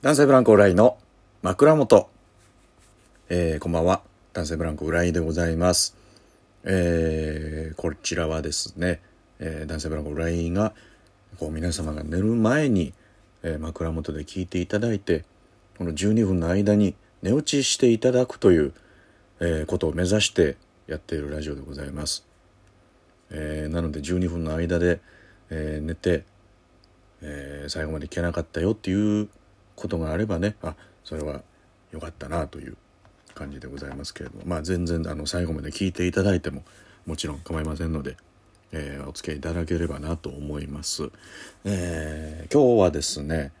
男性ブランコ浦井の枕元。えー、こんばんは。男性ブランコ浦井でございます。えー、こちらはですね、えー男性ブランコ浦井が、こう皆様が寝る前に、えー枕元で聞いていただいて、この12分の間に寝落ちしていただくという、えーことを目指してやっているラジオでございます。えーなので12分の間で、えー寝て、えー最後まで聞けなかったよっていうことがあればねあそれは良かったなという感じでございますけれども。まあ全然あの最後まで聞いていただいてももちろん構いませんので、えーお付き合いいただければなと思います、えー今日はですね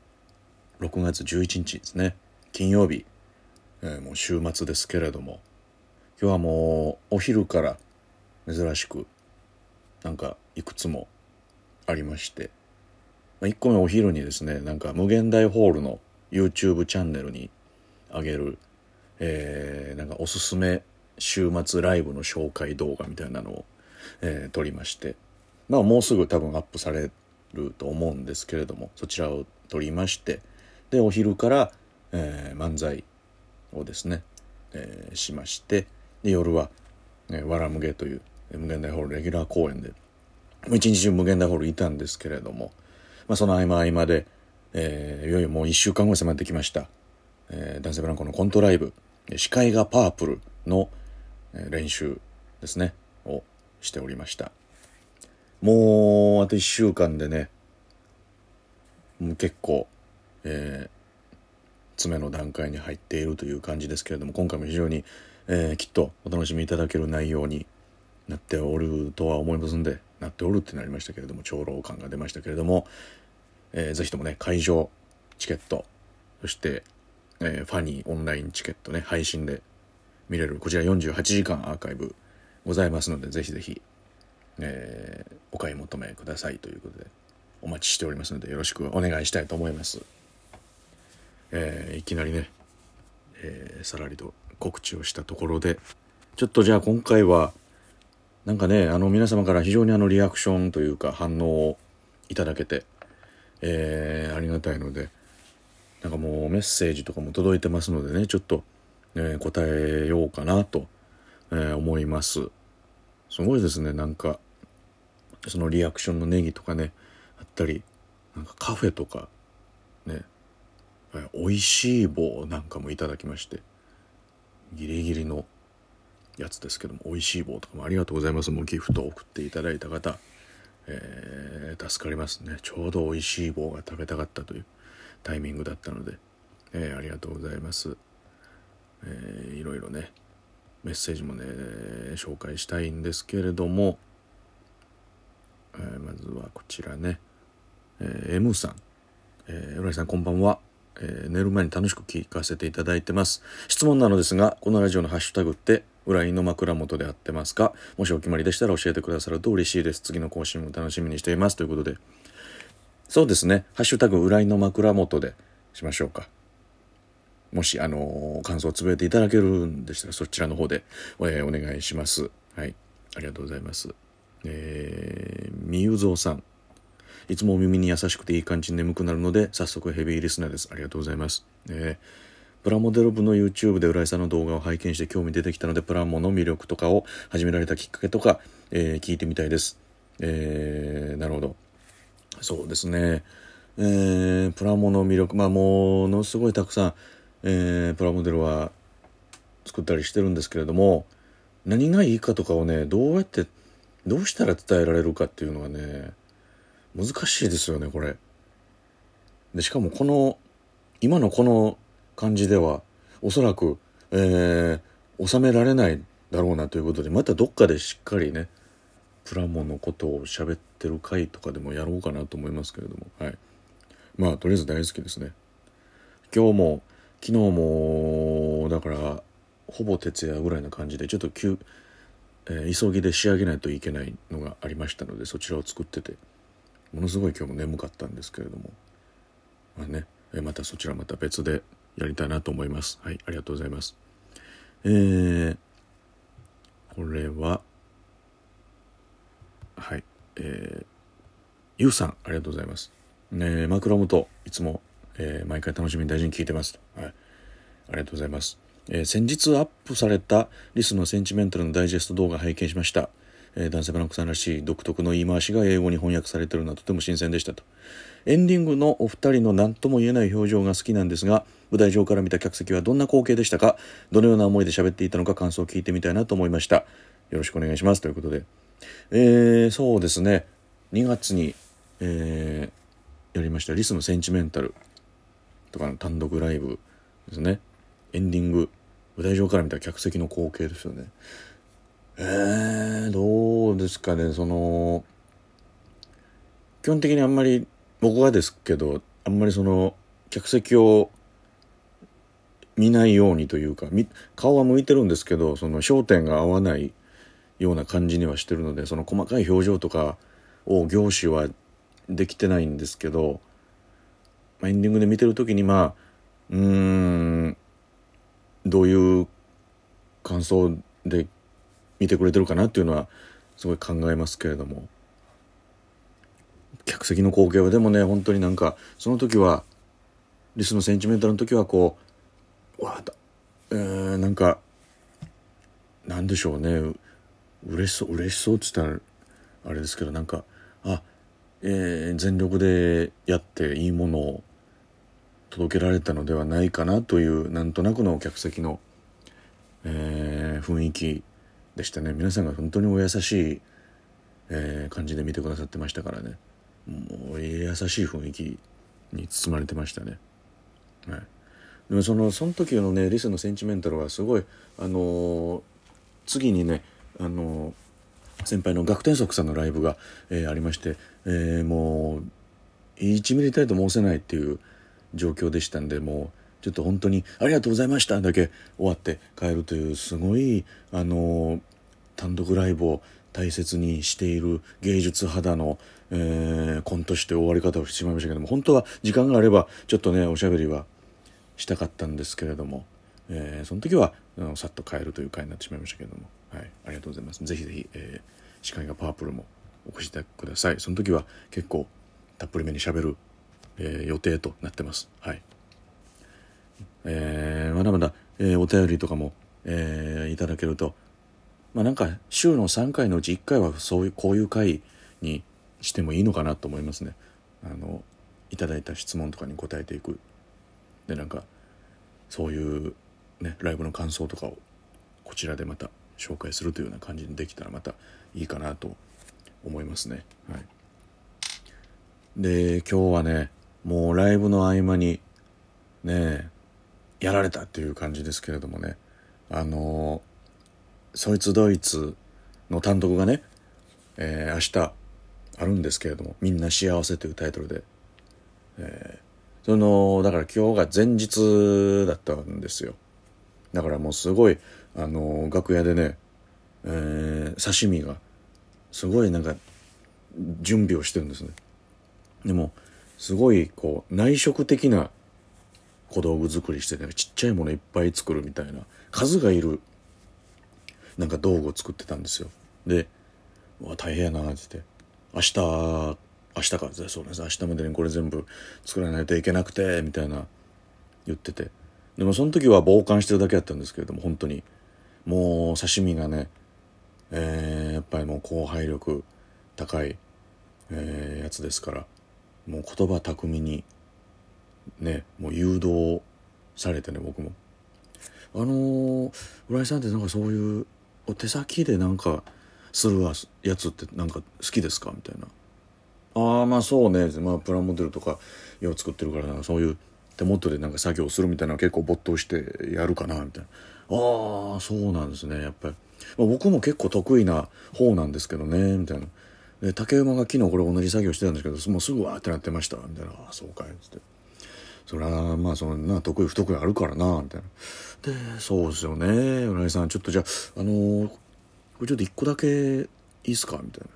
6月11日ですね。金曜日、えーもう週末ですけれども。今日はもうお昼から珍しくなんかいくつもありまして。まあ1個目お昼にですねなんか無限大ホールの YouTube チャンネルに上げる、えーなんかおすすめ週末ライブの紹介動画みたいなのを、えー撮りまして。まあもうすぐ多分アップされると思うんですけれどもそちらを撮りまして。でお昼から、えー漫才をですね、えーしまして。で夜は、えーわらむげという無限大ホールレギュラー公演で一日中無限大ホールいたんですけれども、まあ、その合間合間で、えーいよいよもう1週間後に迫ってきました、えー男性ブランコのコントライブ「視界がパープルの」練習ですね。をしておりました。もうあと1週間でねもう結構、えー詰めの段階に入っているという感じですけれども今回も非常に、えーきっとお楽しみいただける内容になっておるとは思いますんでなっておるってなりましたけれども長老感が出ましたけれども、えーぜひともね会場チケットそして、えーファニーオンラインチケットね配信で見れるこちら48時間アーカイブございますのでぜひぜひ、えーお買い求めくださいということでお待ちしておりますのでよろしくお願いしたいと思います。えーいきなりね、えーさらりと告知をしたところでちょっとじゃあ今回はなんかねあの皆様から非常にあのリアクションというか反応をいただけて、えーありがたいのでなんかもうメッセージとかも届いてますのでねちょっと、えー答えようかなと、えー思います。すごいですねなんかそのリアクションのネギとかねあったりなんかカフェとかね美味しい棒なんかもいただきましてギリギリのやつですけども美味しい棒とかもありがとうございます。もうギフトを送っていただいた方、えー助かりますね。ちょうど美味しい棒が食べたかったというタイミングだったので、えーありがとうございます、えーいろいろねメッセージもね紹介したいんですけれども、えーまずはこちらね、えー M さん。えー、浦井さんこんばんは、えー寝る前に楽しく聞かせていただいてます。質問なのですがこのラジオのハッシュタグって浦井の枕元で合ってますか？もしお決まりでしたら教えてくださると嬉しいです。次の更新も楽しみにしています。ということで。そうですね。ハッシュタグ浦井の枕元でしましょうか。もしあのー感想をつぶやいていただけるんでしたらそちらの方で、えーお願いします。はい。ありがとうございます。えー、みゆぞうさん。いつもお耳に優しくていい感じに眠くなるので早速ヘビーリスナーです。ありがとうございます、えープラモデル部の YouTube で浦井さんの動画を拝見して興味出てきたのでプラモの魅力とかを始められたきっかけとか、えー聞いてみたいです。えーなるほど。そうですね。えープラモの魅力まあものすごいたくさん、えープラモデルは作ったりしてるんですけれども何がいいかとかをねどうやってどうしたら伝えられるかっていうのはね難しいですよねこれ。でしかもこの今のこの感じではおそらく、えー収められないだろうなということでまたどっかでしっかりねプラモのことを喋ってる回とかでもやろうかなと思いますけれどもはい。まあとりあえず大好きですね。今日も昨日もだからほぼ徹夜ぐらいな感じでちょっと急、えー急ぎで仕上げないといけないのがありましたのでそちらを作っててものすごい今日も眠かったんですけれどもまあねまたそちらまた別でやりたいなと思います。はいありがとうございます。えー、これははいえー、ゆうさんありがとうございます。ねえ枕元いつも、えー、毎回楽しみに大事に聞いてます。はいありがとうございます。えー、先日アップされたリスのセンチメンタルのダイジェスト動画拝見しました、えー、男性ブランクさんらしい独特の言い回しが英語に翻訳されてるのはとても新鮮でしたと。エンディングのお二人の何とも言えない表情が好きなんですが舞台上から見た客席はどんな光景でしたか？どのような思いで喋っていたのか感想を聞いてみたいなと思いました。よろしくお願いします。ということで。えー、そうですね。2月に、えー、やりました。リスのセンチメンタルとかの単独ライブですね。エンディング。舞台上から見た客席の光景ですよね。えー、ですかねその基本的にあんまり僕はですけどあんまりその客席を見ないようにというか顔は向いてるんですけどその焦点が合わないような感じにはしてるのでその細かい表情とかを凝視はできてないんですけど、まあ、エンディングで見てる時にまあうーんどういう感想で見てくれてるかなっていうのはすごい考えますけれども。客席の光景はでもね本当になんかその時はリスのセンチメンタルの時はこうわあえー、なんかなんでしょうね。嬉しそう嬉しそうっつったらあれですけどなんかあ、えー、全力でやっていいものを届けられたのではないかなというなんとなくの客席の、えー、雰囲気でしたね。皆さんが本当にお優しい、えー、感じで見てくださってましたからね。もう優しい雰囲気に包まれてましたね。はい、でもそのその時のねリスのセンチメンタルはすごいあのー、次にねあの先輩の学天則さんのライブが、えー、ありまして、えー、もう1ミリたりと申せないっていう状況でしたんでもうちょっと本当に「ありがとうございました」だけ終わって帰るというすごいあの単独ライブを大切にしている芸術肌の、えー、コントして終わり方をしてしまいましたけども本当は時間があればちょっとねおしゃべりはしたかったんですけれども、えー、その時はあのさっと帰るという回になってしまいましたけれども、はい、ありがとうございます。ぜひぜひ、えー、司会がパープルもお越しください。その時は結構たっぷりめにしゃべる、えー、予定となってます。はい。えー、まだまだ、えー、お便りとかも、えー、いただけると。まあなんか週の3回のうち1回はそういうこういう回にしてもいいのかなと思いますね。あのいただいた質問とかに答えていく。でなんかそういうねライブの感想とかをこちらでまた紹介するというような感じにできたらまたいいかなと思いますね。はい、で今日はねもうライブの合間にねやられたっていう感じですけれどもね。あのそいつドイツの単独がね、えー、明日あるんですけれども「みんな幸せ」というタイトルで、えー、そのだから今日が前日だったんですよ。だからもうすごいあの楽屋でね、えー、刺身がすごいなんか準備をしてるんですね。でもすごいこう内職的な小道具作りしてねちっちゃいものいっぱい作るみたいな数がいるなんか道具を作ってたんですよ。で「うわ大変やな」って言って「明日明日か」そうです。明日までにこれ全部作らないといけなくてみたいな言ってて。でもその時は傍観してるだけやったんですけれども本当に。もう刺身がね、えー、やっぱりもう後輩力高い、えー、やつですからもう言葉巧みにねもう誘導されてね僕も。あのー、浦井さんってなんかそういうお手先でなんかするやつってなんか好きですか？みたいな。ああまあそうね、まあ、プラモデルとかよう作ってるからなそういう手元でなんか作業するみたいな結構没頭してやるかなみたいな。ああそうなんですねやっぱり、まあ、僕も結構得意な方なんですけどねみたいな。で竹馬が昨日これ同じ作業してたんですけどもうすぐわーってなってましたみたいな「ああそうかい」っつって。それはまあそのな得意不得意あるからなみたいな。でそうですよね。浦井さんちょっとじゃああのー、これちょっと一個だけいいっすか？みたいな。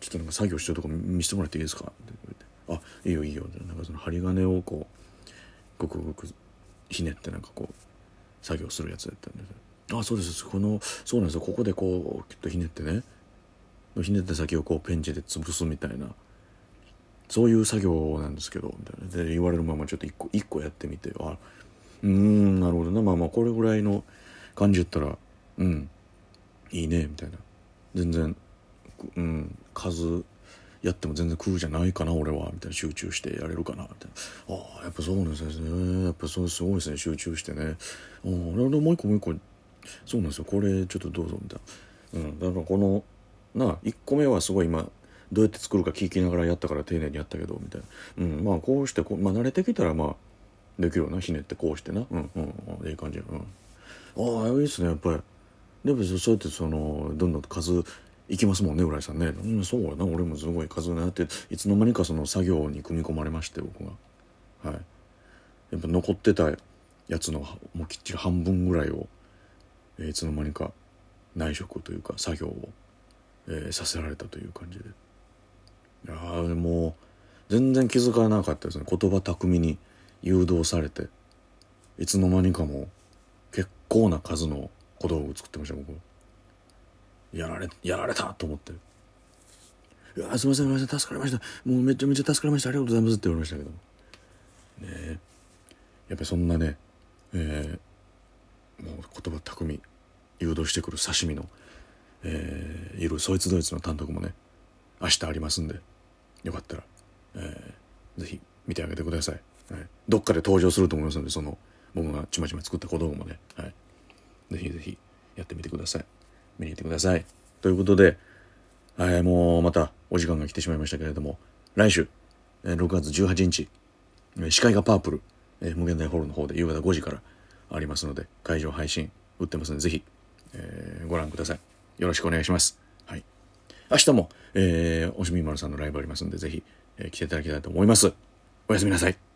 ちょっとなんか作業してるとこ見せてもらっていいですか？って言われて「あいいよいいよ」なんかその針金をこうごくごくひねってなんかこう作業するやつだったんで「あそうです。このそうなんですよ。ここでこうきっとひねってね。ひねった先をこうペンチで潰すみたいな。そういう作業なんですけどで言われるままちょっと一個一個やってみてあうんなるほどなまあまあこれぐらいの感じやったらうんいいねみたいな。全然うん数やっても全然空じゃないかな俺はみたいな。集中してやれるかなみたいな。ああやっぱそうなんですね。やっぱそうすごいですね。集中してね。ああもう一個もう一個。そうなんですよ。これちょっとどうぞみたいな、うん、だからこのな1個目はすごい今どうやって作るか聞きながらやったから丁寧にやったけどみたいな、うん、まあこうしてこう、まあ、慣れてきたらまあできるよなひねってこうしてな。うんうんいい感じうん。ああいいっすねやっぱり。でもそうやってそのどんどん数いきますもんね浦井さんね、うん、そうやな。俺もすごい数ね。っていつの間にかその作業に組み込まれまして僕が。はい。やっぱ残ってたやつのもうきっちり半分ぐらいを、えー、いつの間にか内職というか作業を、えー、させられたという感じで。いやもう全然気づかなかったですね。言葉巧みに誘導されて。いつの間にかも結構な数の小道具作ってました僕。やられやられたと思って「いやすいませんすいません助かりました。もうめちゃめちゃ助かりました。ありがとうございます」って言われましたけど。ねえ。やっぱりそんなねえー、もう言葉巧み誘導してくる刺身の、えー、いるそいつドイツの単独もね明日ありますんで。よかったら、えー、ぜひ見てあげてください、はい、どっかで登場すると思いますのでその僕がちまちま作った小道具もね、はい、ぜひぜひやってみてください。見に行ってください。ということで、はい、もうまたお時間が来てしまいましたけれども来週6月18日視界がパープルえ無限大ホールの方で夕方5時からありますので会場配信売ってますのでぜひ、えー、ご覧ください。よろしくお願いします。明日も、えー、おしみまるさんのライブありますんでぜひ、えー、来ていただきたいと思います。おやすみなさい。